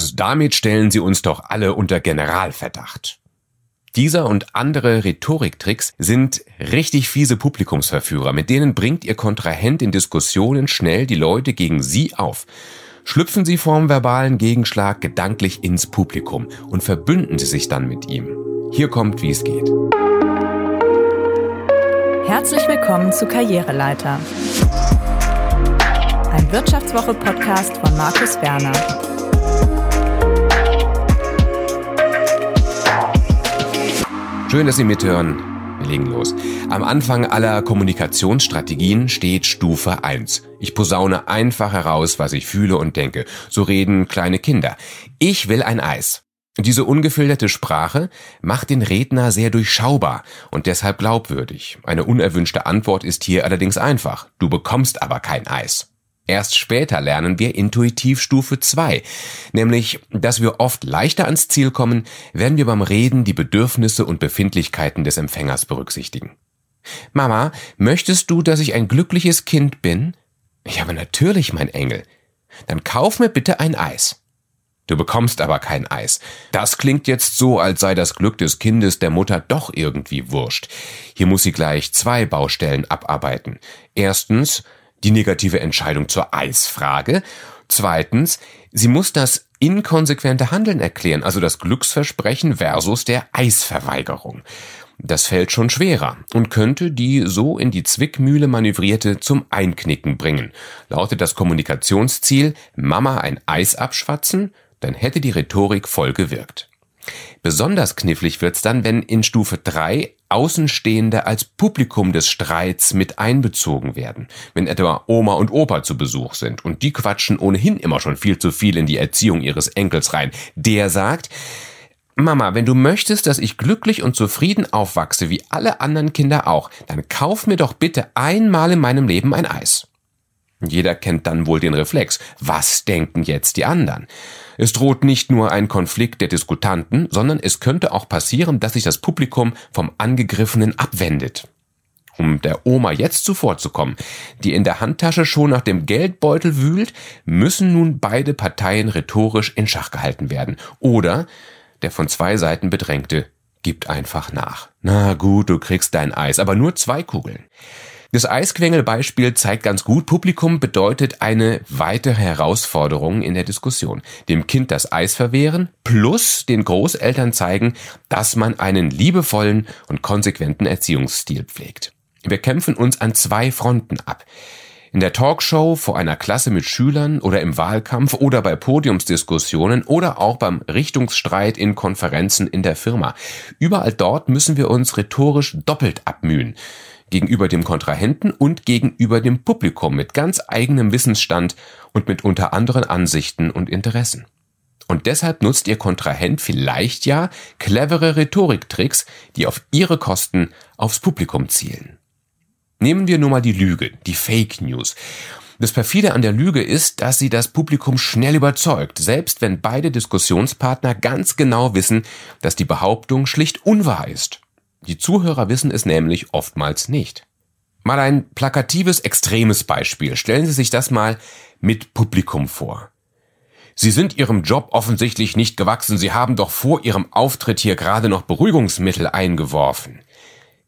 Also damit stellen Sie uns doch alle unter Generalverdacht. Dieser und andere Rhetoriktricks sind richtig fiese Publikumsverführer, mit denen bringt Ihr Kontrahent in Diskussionen schnell die Leute gegen Sie auf. Schlüpfen Sie vorm verbalen Gegenschlag gedanklich ins Publikum und verbünden Sie sich dann mit ihm. Hier kommt, wie es geht. Herzlich willkommen zu Karriereleiter. Ein Wirtschaftswoche-Podcast von Markus Werner. Schön, dass Sie mithören. Wir legen los. Am Anfang aller Kommunikationsstrategien steht Stufe 1. Ich posaune einfach heraus, was ich fühle und denke. So reden kleine Kinder. Ich will ein Eis. Diese ungefilterte Sprache macht den Redner sehr durchschaubar und deshalb glaubwürdig. Eine unerwünschte Antwort ist hier allerdings einfach. Du bekommst aber kein Eis. Erst später lernen wir intuitiv Stufe 2, nämlich, dass wir oft leichter ans Ziel kommen, wenn wir beim Reden die Bedürfnisse und Befindlichkeiten des Empfängers berücksichtigen. Mama, möchtest du, dass ich ein glückliches Kind bin? Ja, aber natürlich, mein Engel. Dann kauf mir bitte ein Eis. Du bekommst aber kein Eis. Das klingt jetzt so, als sei das Glück des Kindes der Mutter doch irgendwie wurscht. Hier muss sie gleich zwei Baustellen abarbeiten. Erstens, die negative Entscheidung zur Eisfrage. Zweitens, sie muss das inkonsequente Handeln erklären, also das Glücksversprechen versus der Eisverweigerung. Das fällt schon schwerer und könnte die so in die Zwickmühle manövrierte zum Einknicken bringen. Lautet das Kommunikationsziel Mama ein Eis abschwatzen, dann hätte die Rhetorik voll gewirkt. Besonders knifflig wird's dann, wenn in Stufe 3 Außenstehende als Publikum des Streits mit einbezogen werden, wenn etwa Oma und Opa zu Besuch sind und die quatschen ohnehin immer schon viel zu viel in die Erziehung ihres Enkels rein. Der sagt, Mama, wenn du möchtest, dass ich glücklich und zufrieden aufwachse, wie alle anderen Kinder auch, dann kauf mir doch bitte einmal in meinem Leben ein Eis. Jeder kennt dann wohl den Reflex. Was denken jetzt die anderen? Es droht nicht nur ein Konflikt der Diskutanten, sondern es könnte auch passieren, dass sich das Publikum vom Angegriffenen abwendet. Um der Oma jetzt zuvorzukommen, die in der Handtasche schon nach dem Geldbeutel wühlt, müssen nun beide Parteien rhetorisch in Schach gehalten werden. Oder der von zwei Seiten Bedrängte gibt einfach nach. Na gut, du kriegst dein Eis, aber nur zwei Kugeln. Das Eisquengel-Beispiel zeigt ganz gut, Publikum bedeutet eine weitere Herausforderung in der Diskussion. Dem Kind das Eis verwehren plus den Großeltern zeigen, dass man einen liebevollen und konsequenten Erziehungsstil pflegt. Wir kämpfen uns an zwei Fronten ab. In der Talkshow vor einer Klasse mit Schülern oder im Wahlkampf oder bei Podiumsdiskussionen oder auch beim Richtungsstreit in Konferenzen in der Firma. Überall dort müssen wir uns rhetorisch doppelt abmühen gegenüber dem Kontrahenten und gegenüber dem Publikum mit ganz eigenem Wissensstand und mit unter anderen Ansichten und Interessen. Und deshalb nutzt Ihr Kontrahent vielleicht ja clevere Rhetoriktricks, die auf Ihre Kosten aufs Publikum zielen. Nehmen wir nur mal die Lüge, die Fake News. Das perfide an der Lüge ist, dass sie das Publikum schnell überzeugt, selbst wenn beide Diskussionspartner ganz genau wissen, dass die Behauptung schlicht unwahr ist. Die Zuhörer wissen es nämlich oftmals nicht. Mal ein plakatives, extremes Beispiel. Stellen Sie sich das mal mit Publikum vor. Sie sind Ihrem Job offensichtlich nicht gewachsen. Sie haben doch vor Ihrem Auftritt hier gerade noch Beruhigungsmittel eingeworfen.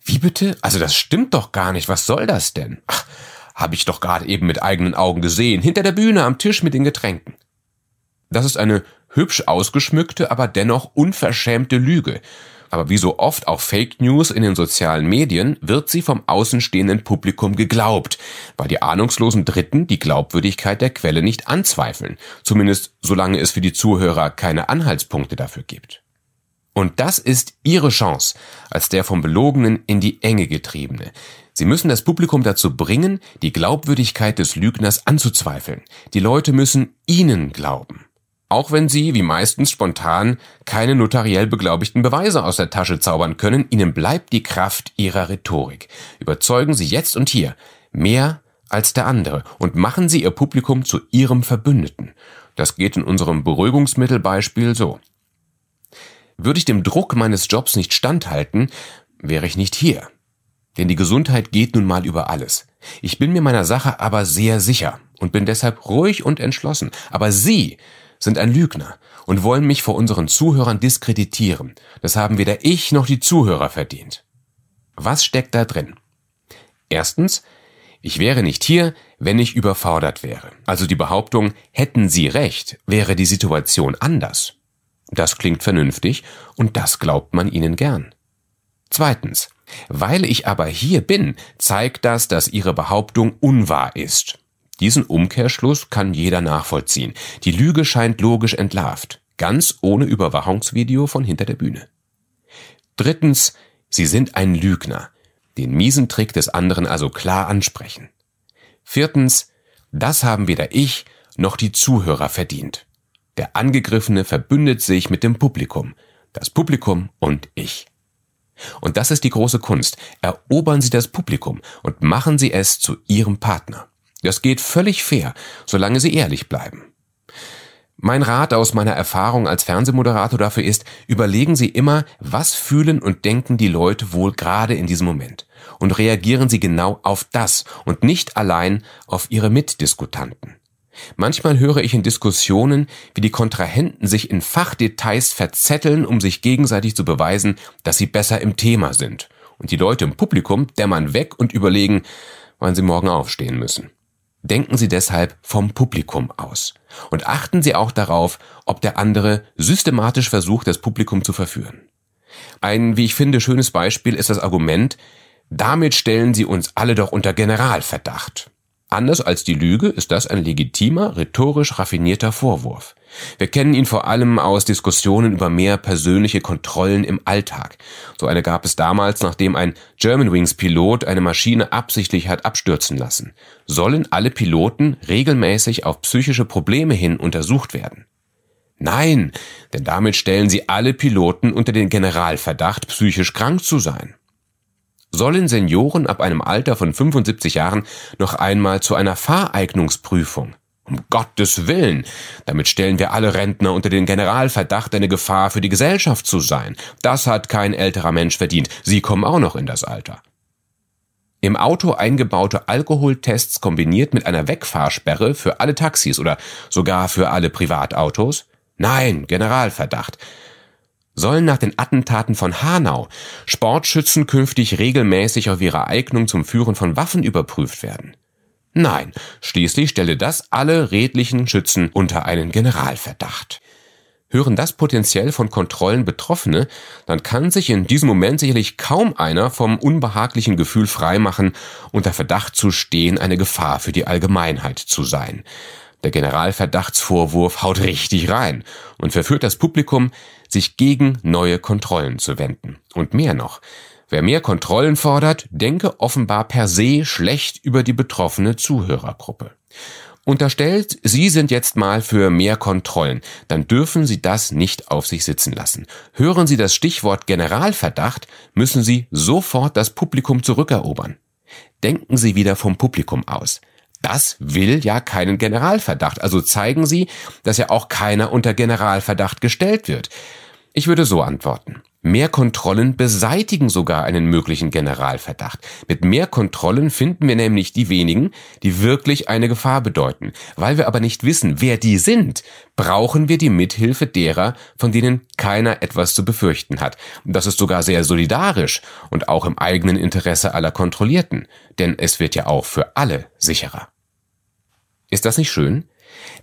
Wie bitte? Also das stimmt doch gar nicht. Was soll das denn? Ach, habe ich doch gerade eben mit eigenen Augen gesehen. Hinter der Bühne am Tisch mit den Getränken. Das ist eine hübsch ausgeschmückte, aber dennoch unverschämte Lüge. Aber wie so oft auch Fake News in den sozialen Medien wird sie vom außenstehenden Publikum geglaubt, weil die ahnungslosen Dritten die Glaubwürdigkeit der Quelle nicht anzweifeln, zumindest solange es für die Zuhörer keine Anhaltspunkte dafür gibt. Und das ist ihre Chance, als der vom Belogenen in die Enge getriebene. Sie müssen das Publikum dazu bringen, die Glaubwürdigkeit des Lügners anzuzweifeln. Die Leute müssen ihnen glauben. Auch wenn sie, wie meistens spontan, keine notariell beglaubigten Beweise aus der Tasche zaubern können, ihnen bleibt die Kraft ihrer Rhetorik. Überzeugen Sie jetzt und hier mehr als der andere und machen Sie Ihr Publikum zu Ihrem Verbündeten. Das geht in unserem Beruhigungsmittelbeispiel so. Würde ich dem Druck meines Jobs nicht standhalten, wäre ich nicht hier. Denn die Gesundheit geht nun mal über alles. Ich bin mir meiner Sache aber sehr sicher und bin deshalb ruhig und entschlossen. Aber Sie sind ein Lügner und wollen mich vor unseren Zuhörern diskreditieren. Das haben weder ich noch die Zuhörer verdient. Was steckt da drin? Erstens, ich wäre nicht hier, wenn ich überfordert wäre. Also die Behauptung, hätten Sie recht, wäre die Situation anders. Das klingt vernünftig und das glaubt man Ihnen gern. Zweitens, weil ich aber hier bin, zeigt das, dass Ihre Behauptung unwahr ist. Diesen Umkehrschluss kann jeder nachvollziehen. Die Lüge scheint logisch entlarvt, ganz ohne Überwachungsvideo von hinter der Bühne. Drittens, Sie sind ein Lügner. Den miesen Trick des anderen also klar ansprechen. Viertens, das haben weder ich noch die Zuhörer verdient. Der Angegriffene verbündet sich mit dem Publikum, das Publikum und ich. Und das ist die große Kunst. Erobern Sie das Publikum und machen Sie es zu Ihrem Partner. Das geht völlig fair, solange Sie ehrlich bleiben. Mein Rat aus meiner Erfahrung als Fernsehmoderator dafür ist, überlegen Sie immer, was fühlen und denken die Leute wohl gerade in diesem Moment. Und reagieren Sie genau auf das und nicht allein auf Ihre Mitdiskutanten. Manchmal höre ich in Diskussionen, wie die Kontrahenten sich in Fachdetails verzetteln, um sich gegenseitig zu beweisen, dass sie besser im Thema sind. Und die Leute im Publikum dämmern weg und überlegen, wann sie morgen aufstehen müssen. Denken Sie deshalb vom Publikum aus. Und achten Sie auch darauf, ob der andere systematisch versucht, das Publikum zu verführen. Ein, wie ich finde, schönes Beispiel ist das Argument, damit stellen Sie uns alle doch unter Generalverdacht. Anders als die Lüge ist das ein legitimer, rhetorisch raffinierter Vorwurf. Wir kennen ihn vor allem aus Diskussionen über mehr persönliche Kontrollen im Alltag. So eine gab es damals, nachdem ein Germanwings Pilot eine Maschine absichtlich hat abstürzen lassen. Sollen alle Piloten regelmäßig auf psychische Probleme hin untersucht werden? Nein, denn damit stellen sie alle Piloten unter den Generalverdacht, psychisch krank zu sein sollen Senioren ab einem Alter von 75 Jahren noch einmal zu einer Fahreignungsprüfung. Um Gottes Willen, damit stellen wir alle Rentner unter den Generalverdacht, eine Gefahr für die Gesellschaft zu sein. Das hat kein älterer Mensch verdient. Sie kommen auch noch in das Alter. Im Auto eingebaute Alkoholtests kombiniert mit einer Wegfahrsperre für alle Taxis oder sogar für alle Privatautos? Nein, Generalverdacht. Sollen nach den Attentaten von Hanau Sportschützen künftig regelmäßig auf ihre Eignung zum Führen von Waffen überprüft werden? Nein, schließlich stelle das alle redlichen Schützen unter einen Generalverdacht. Hören das potenziell von Kontrollen Betroffene, dann kann sich in diesem Moment sicherlich kaum einer vom unbehaglichen Gefühl freimachen, unter Verdacht zu stehen, eine Gefahr für die Allgemeinheit zu sein. Der Generalverdachtsvorwurf haut richtig rein und verführt das Publikum, sich gegen neue Kontrollen zu wenden. Und mehr noch, wer mehr Kontrollen fordert, denke offenbar per se schlecht über die betroffene Zuhörergruppe. Unterstellt, Sie sind jetzt mal für mehr Kontrollen, dann dürfen Sie das nicht auf sich sitzen lassen. Hören Sie das Stichwort Generalverdacht, müssen Sie sofort das Publikum zurückerobern. Denken Sie wieder vom Publikum aus. Das will ja keinen Generalverdacht. Also zeigen Sie, dass ja auch keiner unter Generalverdacht gestellt wird. Ich würde so antworten. Mehr Kontrollen beseitigen sogar einen möglichen Generalverdacht. Mit mehr Kontrollen finden wir nämlich die wenigen, die wirklich eine Gefahr bedeuten. Weil wir aber nicht wissen, wer die sind, brauchen wir die Mithilfe derer, von denen keiner etwas zu befürchten hat. Das ist sogar sehr solidarisch und auch im eigenen Interesse aller Kontrollierten. Denn es wird ja auch für alle sicherer. Ist das nicht schön?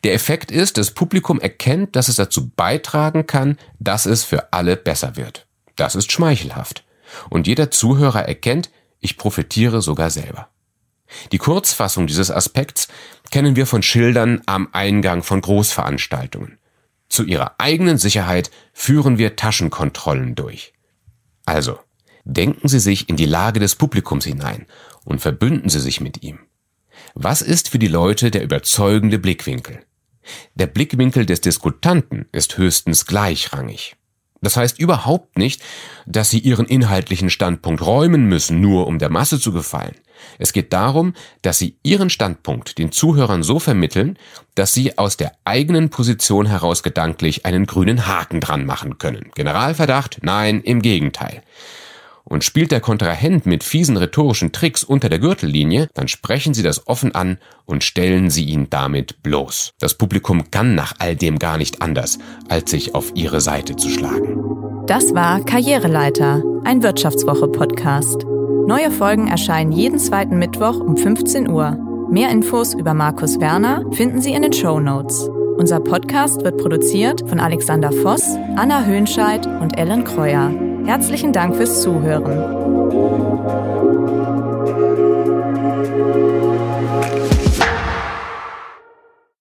Der Effekt ist, das Publikum erkennt, dass es dazu beitragen kann, dass es für alle besser wird. Das ist schmeichelhaft. Und jeder Zuhörer erkennt, ich profitiere sogar selber. Die Kurzfassung dieses Aspekts kennen wir von Schildern am Eingang von Großveranstaltungen. Zu ihrer eigenen Sicherheit führen wir Taschenkontrollen durch. Also, denken Sie sich in die Lage des Publikums hinein und verbünden Sie sich mit ihm. Was ist für die Leute der überzeugende Blickwinkel? Der Blickwinkel des Diskutanten ist höchstens gleichrangig. Das heißt überhaupt nicht, dass sie ihren inhaltlichen Standpunkt räumen müssen, nur um der Masse zu gefallen. Es geht darum, dass sie ihren Standpunkt den Zuhörern so vermitteln, dass sie aus der eigenen Position heraus gedanklich einen grünen Haken dran machen können. Generalverdacht? Nein, im Gegenteil. Und spielt der Kontrahent mit fiesen rhetorischen Tricks unter der Gürtellinie, dann sprechen Sie das offen an und stellen Sie ihn damit bloß. Das Publikum kann nach all dem gar nicht anders, als sich auf Ihre Seite zu schlagen. Das war Karriereleiter, ein Wirtschaftswoche-Podcast. Neue Folgen erscheinen jeden zweiten Mittwoch um 15 Uhr. Mehr Infos über Markus Werner finden Sie in den Show Notes. Unser Podcast wird produziert von Alexander Voss, Anna Höhnscheid und Ellen Kreuer. Herzlichen Dank fürs Zuhören.